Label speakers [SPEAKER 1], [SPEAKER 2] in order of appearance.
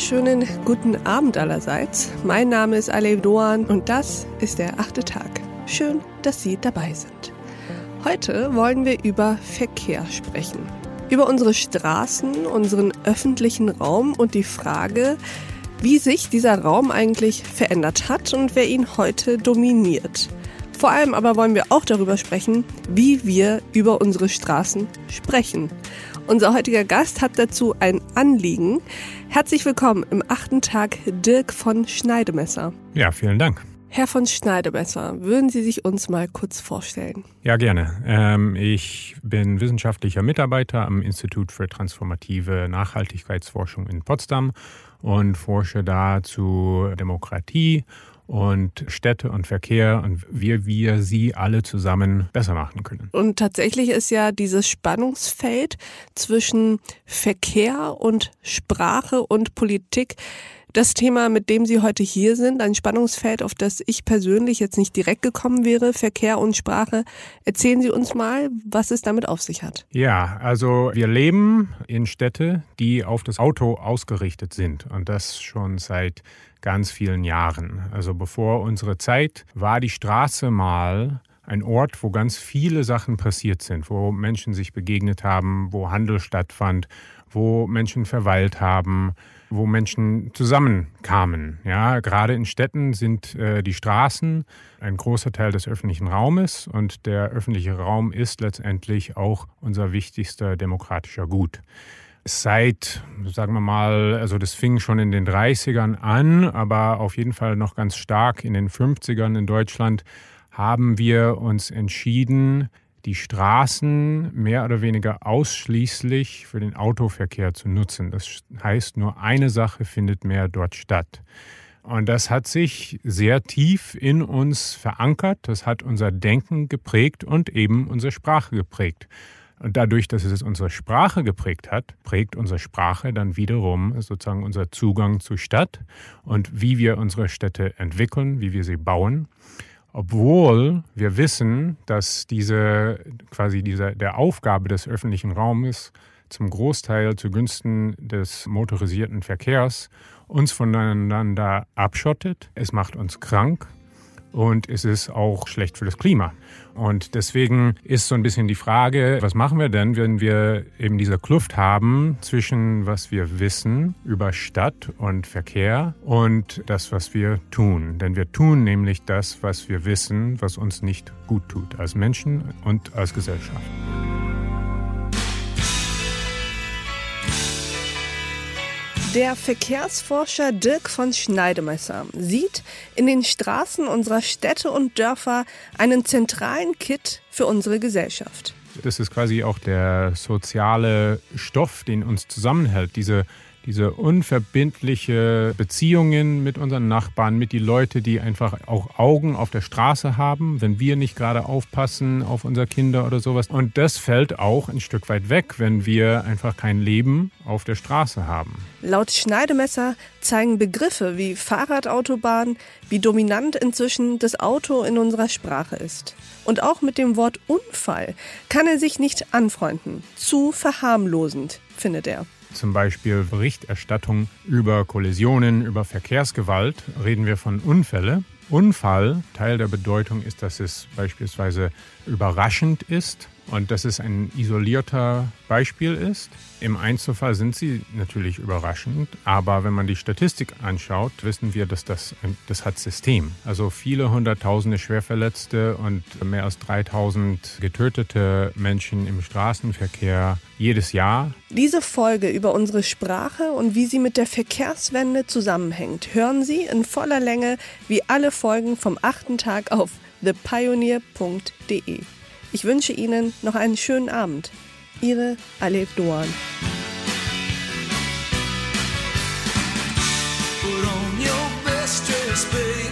[SPEAKER 1] wunderschönen guten Abend allerseits. Mein Name ist Alev Doan und das ist der achte Tag. Schön, dass Sie dabei sind. Heute wollen wir über Verkehr sprechen. Über unsere Straßen, unseren öffentlichen Raum und die Frage, wie sich dieser Raum eigentlich verändert hat und wer ihn heute dominiert. Vor allem aber wollen wir auch darüber sprechen, wie wir über unsere Straßen sprechen. Unser heutiger Gast hat dazu ein Anliegen. Herzlich willkommen im achten Tag Dirk von Schneidemesser.
[SPEAKER 2] Ja, vielen Dank.
[SPEAKER 1] Herr von Schneidemesser, würden Sie sich uns mal kurz vorstellen?
[SPEAKER 2] Ja, gerne. Ähm, ich bin wissenschaftlicher Mitarbeiter am Institut für transformative Nachhaltigkeitsforschung in Potsdam und forsche da zu Demokratie und Städte und Verkehr und wie wir sie alle zusammen besser machen können.
[SPEAKER 1] Und tatsächlich ist ja dieses Spannungsfeld zwischen Verkehr und Sprache und Politik das Thema, mit dem Sie heute hier sind, ein Spannungsfeld, auf das ich persönlich jetzt nicht direkt gekommen wäre, Verkehr und Sprache. Erzählen Sie uns mal, was es damit auf sich hat.
[SPEAKER 2] Ja, also wir leben in Städte, die auf das Auto ausgerichtet sind und das schon seit ganz vielen Jahren. Also bevor unsere Zeit war die Straße mal ein Ort, wo ganz viele Sachen passiert sind, wo Menschen sich begegnet haben, wo Handel stattfand, wo Menschen verweilt haben, wo Menschen zusammenkamen. Ja, gerade in Städten sind äh, die Straßen ein großer Teil des öffentlichen Raumes und der öffentliche Raum ist letztendlich auch unser wichtigster demokratischer Gut seit, sagen wir mal, also das fing schon in den 30ern an, aber auf jeden Fall noch ganz stark in den 50ern in Deutschland, haben wir uns entschieden, die Straßen mehr oder weniger ausschließlich für den Autoverkehr zu nutzen. Das heißt, nur eine Sache findet mehr dort statt. Und das hat sich sehr tief in uns verankert, das hat unser Denken geprägt und eben unsere Sprache geprägt. Und dadurch, dass es unsere Sprache geprägt hat, prägt unsere Sprache dann wiederum sozusagen unser Zugang zur Stadt und wie wir unsere Städte entwickeln, wie wir sie bauen. Obwohl wir wissen, dass diese quasi diese, der Aufgabe des öffentlichen Raumes zum Großteil zugunsten des motorisierten Verkehrs uns voneinander abschottet. Es macht uns krank und es ist auch schlecht für das Klima. Und deswegen ist so ein bisschen die Frage, was machen wir denn, wenn wir eben diese Kluft haben zwischen was wir wissen über Stadt und Verkehr und das, was wir tun. Denn wir tun nämlich das, was wir wissen, was uns nicht gut tut als Menschen und als Gesellschaft.
[SPEAKER 1] Der Verkehrsforscher Dirk von Schneidemesser sieht in den Straßen unserer Städte und Dörfer einen zentralen Kit für unsere Gesellschaft.
[SPEAKER 2] Das ist quasi auch der soziale Stoff, den uns zusammenhält, diese diese unverbindliche Beziehungen mit unseren Nachbarn, mit die Leute, die einfach auch Augen auf der Straße haben, wenn wir nicht gerade aufpassen auf unsere Kinder oder sowas. Und das fällt auch ein Stück weit weg, wenn wir einfach kein Leben auf der Straße haben.
[SPEAKER 1] Laut Schneidemesser zeigen Begriffe wie Fahrradautobahn, wie dominant inzwischen das Auto in unserer Sprache ist. Und auch mit dem Wort Unfall kann er sich nicht anfreunden. Zu verharmlosend, findet er
[SPEAKER 2] zum Beispiel Berichterstattung über Kollisionen, über Verkehrsgewalt, reden wir von Unfälle. Unfall, Teil der Bedeutung ist, dass es beispielsweise überraschend ist und dass es ein isolierter Beispiel ist. Im Einzelfall sind sie natürlich überraschend, aber wenn man die Statistik anschaut, wissen wir, dass das, das hat System. Also viele hunderttausende Schwerverletzte und mehr als 3000 getötete Menschen im Straßenverkehr jedes Jahr.
[SPEAKER 1] Diese Folge über unsere Sprache und wie sie mit der Verkehrswende zusammenhängt, hören Sie in voller Länge wie alle Folgen vom achten Tag auf thepioneer.de. Ich wünsche Ihnen noch einen schönen Abend. Ihre Alef Doan. Best dress, babe.